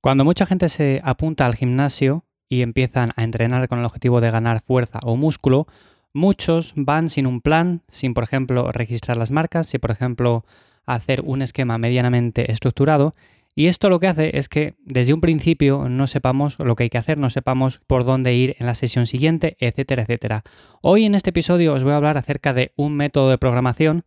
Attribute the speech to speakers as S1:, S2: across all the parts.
S1: Cuando mucha gente se apunta al gimnasio y empiezan a entrenar con el objetivo de ganar fuerza o músculo, muchos van sin un plan, sin por ejemplo registrar las marcas, sin por ejemplo hacer un esquema medianamente estructurado. Y esto lo que hace es que desde un principio no sepamos lo que hay que hacer, no sepamos por dónde ir en la sesión siguiente, etcétera, etcétera. Hoy en este episodio os voy a hablar acerca de un método de programación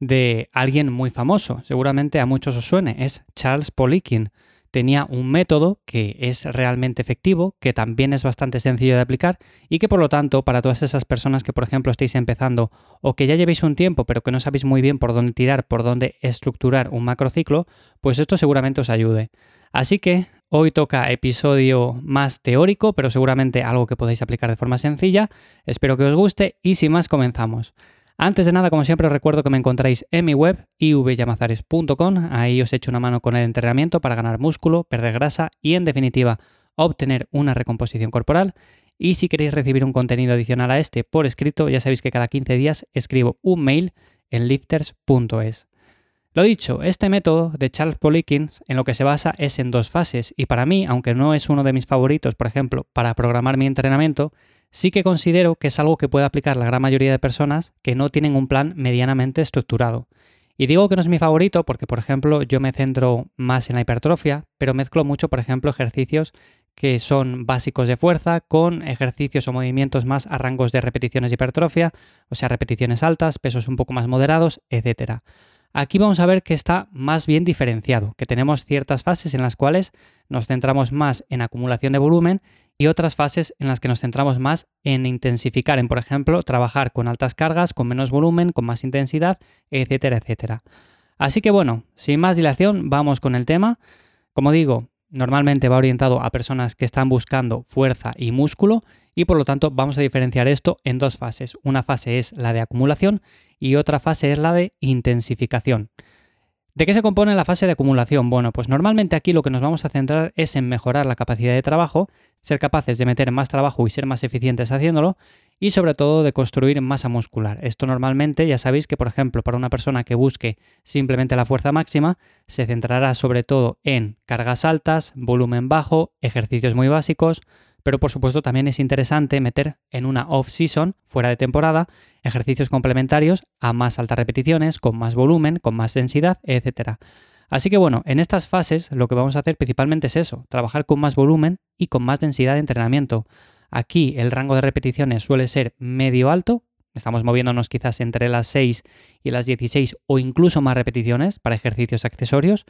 S1: de alguien muy famoso. Seguramente a muchos os suene, es Charles Poliquin tenía un método que es realmente efectivo, que también es bastante sencillo de aplicar y que por lo tanto para todas esas personas que por ejemplo estéis empezando o que ya llevéis un tiempo pero que no sabéis muy bien por dónde tirar, por dónde estructurar un macrociclo, pues esto seguramente os ayude. Así que hoy toca episodio más teórico, pero seguramente algo que podáis aplicar de forma sencilla. Espero que os guste y sin más comenzamos. Antes de nada, como siempre, os recuerdo que me encontráis en mi web ivyamazares.com. Ahí os echo una mano con el entrenamiento para ganar músculo, perder grasa y, en definitiva, obtener una recomposición corporal. Y si queréis recibir un contenido adicional a este por escrito, ya sabéis que cada 15 días escribo un mail en lifters.es. Lo dicho, este método de Charles Poliquin en lo que se basa es en dos fases y para mí, aunque no es uno de mis favoritos, por ejemplo, para programar mi entrenamiento, sí que considero que es algo que puede aplicar la gran mayoría de personas que no tienen un plan medianamente estructurado. Y digo que no es mi favorito porque, por ejemplo, yo me centro más en la hipertrofia, pero mezclo mucho, por ejemplo, ejercicios que son básicos de fuerza con ejercicios o movimientos más a rangos de repeticiones de hipertrofia, o sea, repeticiones altas, pesos un poco más moderados, etc. Aquí vamos a ver que está más bien diferenciado, que tenemos ciertas fases en las cuales nos centramos más en acumulación de volumen y otras fases en las que nos centramos más en intensificar, en por ejemplo trabajar con altas cargas, con menos volumen, con más intensidad, etcétera, etcétera. Así que bueno, sin más dilación, vamos con el tema. Como digo, normalmente va orientado a personas que están buscando fuerza y músculo y por lo tanto vamos a diferenciar esto en dos fases. Una fase es la de acumulación y otra fase es la de intensificación. ¿De qué se compone la fase de acumulación? Bueno, pues normalmente aquí lo que nos vamos a centrar es en mejorar la capacidad de trabajo, ser capaces de meter más trabajo y ser más eficientes haciéndolo, y sobre todo de construir masa muscular. Esto normalmente ya sabéis que, por ejemplo, para una persona que busque simplemente la fuerza máxima, se centrará sobre todo en cargas altas, volumen bajo, ejercicios muy básicos, pero por supuesto también es interesante meter en una off-season, fuera de temporada, ejercicios complementarios a más altas repeticiones, con más volumen, con más densidad, etc. Así que bueno, en estas fases lo que vamos a hacer principalmente es eso, trabajar con más volumen y con más densidad de entrenamiento. Aquí el rango de repeticiones suele ser medio alto, estamos moviéndonos quizás entre las 6 y las 16 o incluso más repeticiones para ejercicios accesorios,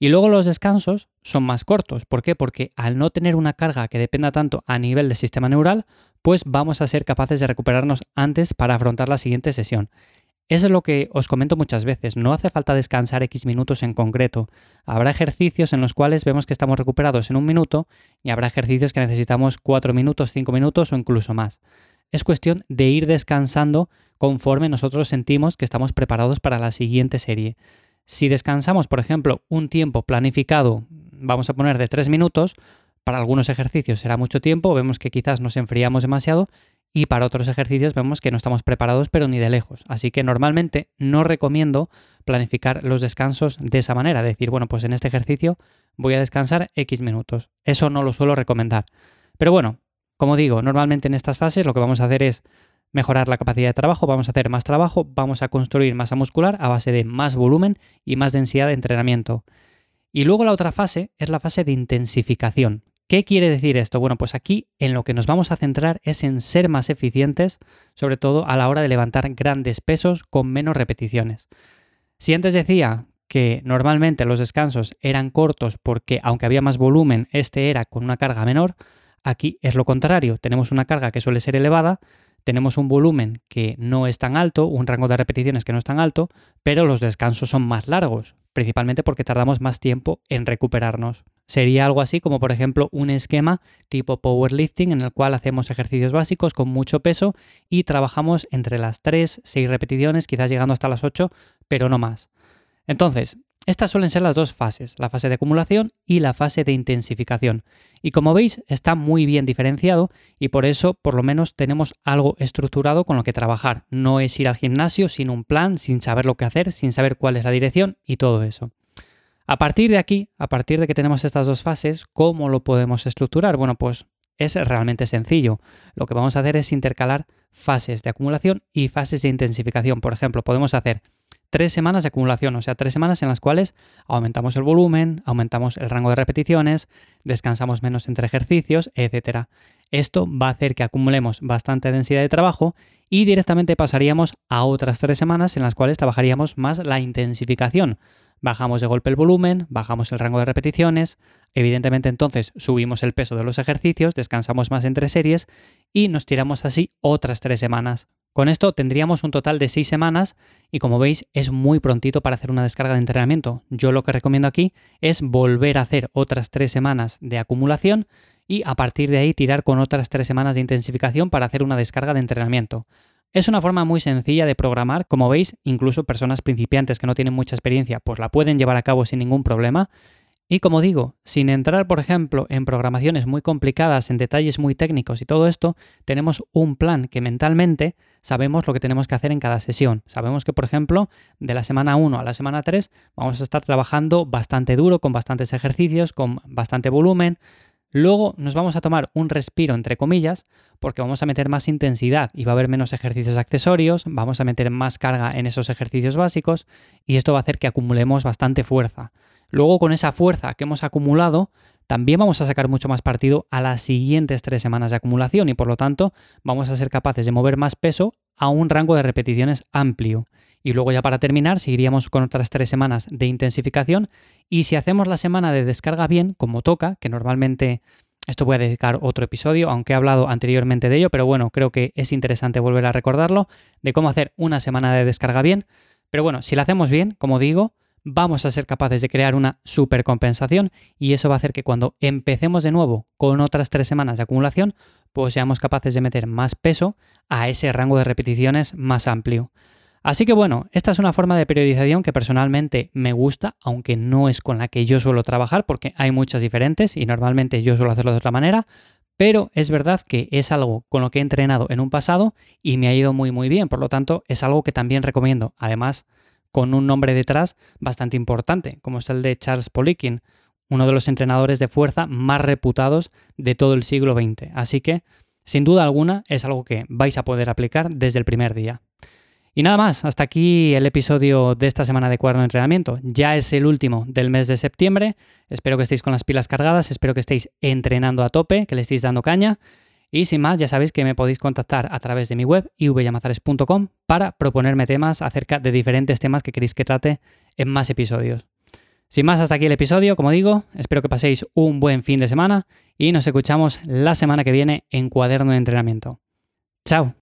S1: y luego los descansos son más cortos. ¿Por qué? Porque al no tener una carga que dependa tanto a nivel del sistema neural, pues vamos a ser capaces de recuperarnos antes para afrontar la siguiente sesión. Eso es lo que os comento muchas veces, no hace falta descansar X minutos en concreto. Habrá ejercicios en los cuales vemos que estamos recuperados en un minuto y habrá ejercicios que necesitamos 4 minutos, 5 minutos o incluso más. Es cuestión de ir descansando conforme nosotros sentimos que estamos preparados para la siguiente serie. Si descansamos, por ejemplo, un tiempo planificado, vamos a poner de 3 minutos, para algunos ejercicios será mucho tiempo, vemos que quizás nos enfriamos demasiado y para otros ejercicios vemos que no estamos preparados pero ni de lejos. Así que normalmente no recomiendo planificar los descansos de esa manera, decir, bueno, pues en este ejercicio voy a descansar X minutos. Eso no lo suelo recomendar. Pero bueno, como digo, normalmente en estas fases lo que vamos a hacer es mejorar la capacidad de trabajo, vamos a hacer más trabajo, vamos a construir masa muscular a base de más volumen y más densidad de entrenamiento. Y luego la otra fase es la fase de intensificación. ¿Qué quiere decir esto? Bueno, pues aquí en lo que nos vamos a centrar es en ser más eficientes, sobre todo a la hora de levantar grandes pesos con menos repeticiones. Si antes decía que normalmente los descansos eran cortos porque aunque había más volumen, este era con una carga menor, aquí es lo contrario, tenemos una carga que suele ser elevada, tenemos un volumen que no es tan alto, un rango de repeticiones que no es tan alto, pero los descansos son más largos, principalmente porque tardamos más tiempo en recuperarnos. Sería algo así como por ejemplo un esquema tipo powerlifting en el cual hacemos ejercicios básicos con mucho peso y trabajamos entre las 3, 6 repeticiones, quizás llegando hasta las 8, pero no más. Entonces, estas suelen ser las dos fases, la fase de acumulación y la fase de intensificación. Y como veis, está muy bien diferenciado y por eso por lo menos tenemos algo estructurado con lo que trabajar. No es ir al gimnasio sin un plan, sin saber lo que hacer, sin saber cuál es la dirección y todo eso. A partir de aquí, a partir de que tenemos estas dos fases, ¿cómo lo podemos estructurar? Bueno, pues es realmente sencillo. Lo que vamos a hacer es intercalar fases de acumulación y fases de intensificación. Por ejemplo, podemos hacer tres semanas de acumulación, o sea, tres semanas en las cuales aumentamos el volumen, aumentamos el rango de repeticiones, descansamos menos entre ejercicios, etc. Esto va a hacer que acumulemos bastante densidad de trabajo y directamente pasaríamos a otras tres semanas en las cuales trabajaríamos más la intensificación. Bajamos de golpe el volumen, bajamos el rango de repeticiones, evidentemente entonces subimos el peso de los ejercicios, descansamos más entre series y nos tiramos así otras tres semanas. Con esto tendríamos un total de seis semanas y como veis es muy prontito para hacer una descarga de entrenamiento. Yo lo que recomiendo aquí es volver a hacer otras tres semanas de acumulación y a partir de ahí tirar con otras tres semanas de intensificación para hacer una descarga de entrenamiento. Es una forma muy sencilla de programar, como veis, incluso personas principiantes que no tienen mucha experiencia, pues la pueden llevar a cabo sin ningún problema. Y como digo, sin entrar, por ejemplo, en programaciones muy complicadas, en detalles muy técnicos y todo esto, tenemos un plan que mentalmente sabemos lo que tenemos que hacer en cada sesión. Sabemos que, por ejemplo, de la semana 1 a la semana 3 vamos a estar trabajando bastante duro, con bastantes ejercicios, con bastante volumen, Luego nos vamos a tomar un respiro, entre comillas, porque vamos a meter más intensidad y va a haber menos ejercicios accesorios, vamos a meter más carga en esos ejercicios básicos y esto va a hacer que acumulemos bastante fuerza. Luego con esa fuerza que hemos acumulado, también vamos a sacar mucho más partido a las siguientes tres semanas de acumulación y por lo tanto vamos a ser capaces de mover más peso a un rango de repeticiones amplio. Y luego ya para terminar, seguiríamos con otras tres semanas de intensificación. Y si hacemos la semana de descarga bien, como toca, que normalmente esto voy a dedicar otro episodio, aunque he hablado anteriormente de ello, pero bueno, creo que es interesante volver a recordarlo, de cómo hacer una semana de descarga bien. Pero bueno, si la hacemos bien, como digo, vamos a ser capaces de crear una supercompensación y eso va a hacer que cuando empecemos de nuevo con otras tres semanas de acumulación, pues seamos capaces de meter más peso a ese rango de repeticiones más amplio. Así que bueno, esta es una forma de periodización que personalmente me gusta, aunque no es con la que yo suelo trabajar, porque hay muchas diferentes y normalmente yo suelo hacerlo de otra manera, pero es verdad que es algo con lo que he entrenado en un pasado y me ha ido muy muy bien, por lo tanto es algo que también recomiendo, además con un nombre detrás bastante importante, como es el de Charles Poliquin, uno de los entrenadores de fuerza más reputados de todo el siglo XX. Así que, sin duda alguna, es algo que vais a poder aplicar desde el primer día. Y nada más, hasta aquí el episodio de esta semana de cuaderno de entrenamiento. Ya es el último del mes de septiembre. Espero que estéis con las pilas cargadas, espero que estéis entrenando a tope, que le estéis dando caña. Y sin más, ya sabéis que me podéis contactar a través de mi web ivyamazares.com para proponerme temas acerca de diferentes temas que queréis que trate en más episodios. Sin más, hasta aquí el episodio, como digo, espero que paséis un buen fin de semana y nos escuchamos la semana que viene en cuaderno de entrenamiento. Chao.